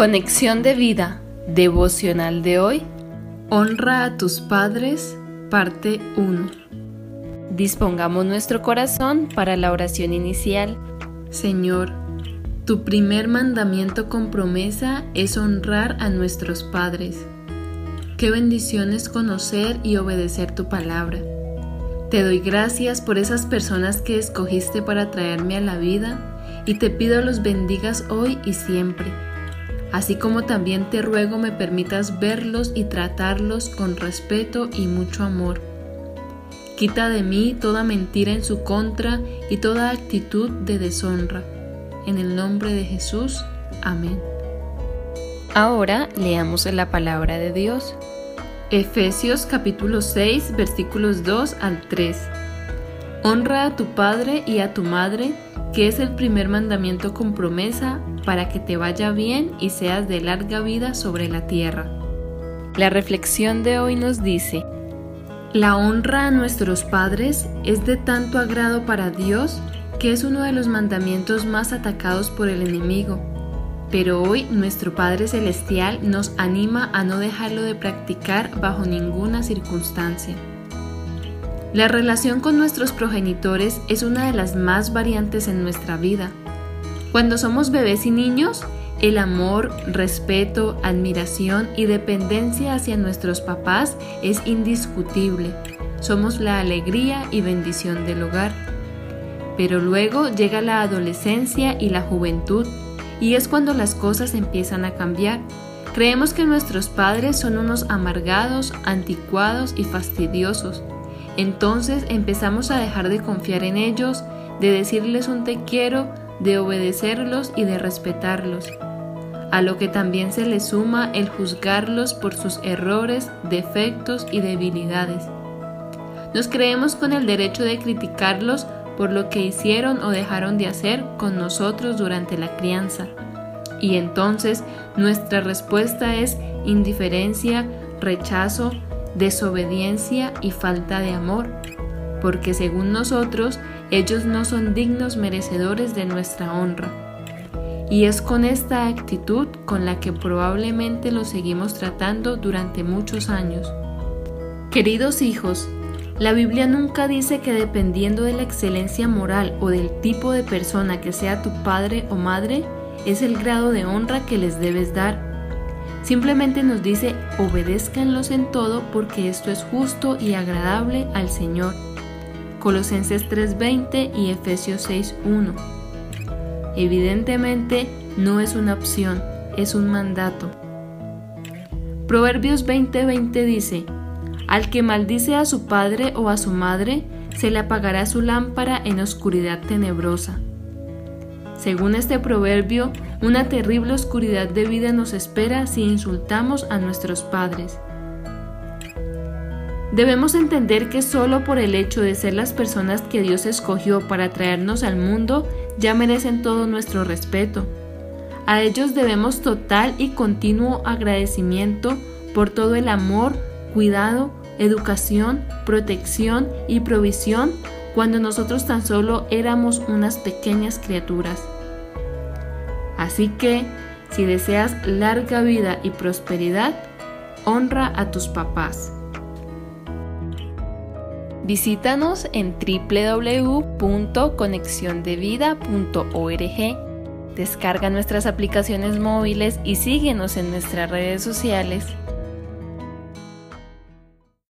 Conexión de vida, devocional de hoy. Honra a tus padres, parte 1. Dispongamos nuestro corazón para la oración inicial. Señor, tu primer mandamiento con promesa es honrar a nuestros padres. Qué bendición es conocer y obedecer tu palabra. Te doy gracias por esas personas que escogiste para traerme a la vida y te pido los bendigas hoy y siempre así como también te ruego me permitas verlos y tratarlos con respeto y mucho amor. Quita de mí toda mentira en su contra y toda actitud de deshonra. En el nombre de Jesús. Amén. Ahora leamos la palabra de Dios. Efesios capítulo 6 versículos 2 al 3. Honra a tu padre y a tu madre, que es el primer mandamiento con promesa para que te vaya bien y seas de larga vida sobre la tierra. La reflexión de hoy nos dice, la honra a nuestros padres es de tanto agrado para Dios que es uno de los mandamientos más atacados por el enemigo. Pero hoy nuestro Padre Celestial nos anima a no dejarlo de practicar bajo ninguna circunstancia. La relación con nuestros progenitores es una de las más variantes en nuestra vida. Cuando somos bebés y niños, el amor, respeto, admiración y dependencia hacia nuestros papás es indiscutible. Somos la alegría y bendición del hogar. Pero luego llega la adolescencia y la juventud, y es cuando las cosas empiezan a cambiar. Creemos que nuestros padres son unos amargados, anticuados y fastidiosos. Entonces empezamos a dejar de confiar en ellos, de decirles un te quiero, de obedecerlos y de respetarlos, a lo que también se le suma el juzgarlos por sus errores, defectos y debilidades. Nos creemos con el derecho de criticarlos por lo que hicieron o dejaron de hacer con nosotros durante la crianza. Y entonces nuestra respuesta es indiferencia, rechazo, desobediencia y falta de amor, porque según nosotros ellos no son dignos merecedores de nuestra honra. Y es con esta actitud con la que probablemente los seguimos tratando durante muchos años. Queridos hijos, la Biblia nunca dice que dependiendo de la excelencia moral o del tipo de persona que sea tu padre o madre, es el grado de honra que les debes dar. Simplemente nos dice obedézcanlos en todo porque esto es justo y agradable al Señor. Colosenses 3:20 y Efesios 6:1. Evidentemente no es una opción, es un mandato. Proverbios 20:20 dice, Al que maldice a su padre o a su madre, se le apagará su lámpara en oscuridad tenebrosa. Según este proverbio, una terrible oscuridad de vida nos espera si insultamos a nuestros padres. Debemos entender que solo por el hecho de ser las personas que Dios escogió para traernos al mundo ya merecen todo nuestro respeto. A ellos debemos total y continuo agradecimiento por todo el amor, cuidado, educación, protección y provisión cuando nosotros tan solo éramos unas pequeñas criaturas. Así que, si deseas larga vida y prosperidad, honra a tus papás. Visítanos en www.conexiondevida.org. Descarga nuestras aplicaciones móviles y síguenos en nuestras redes sociales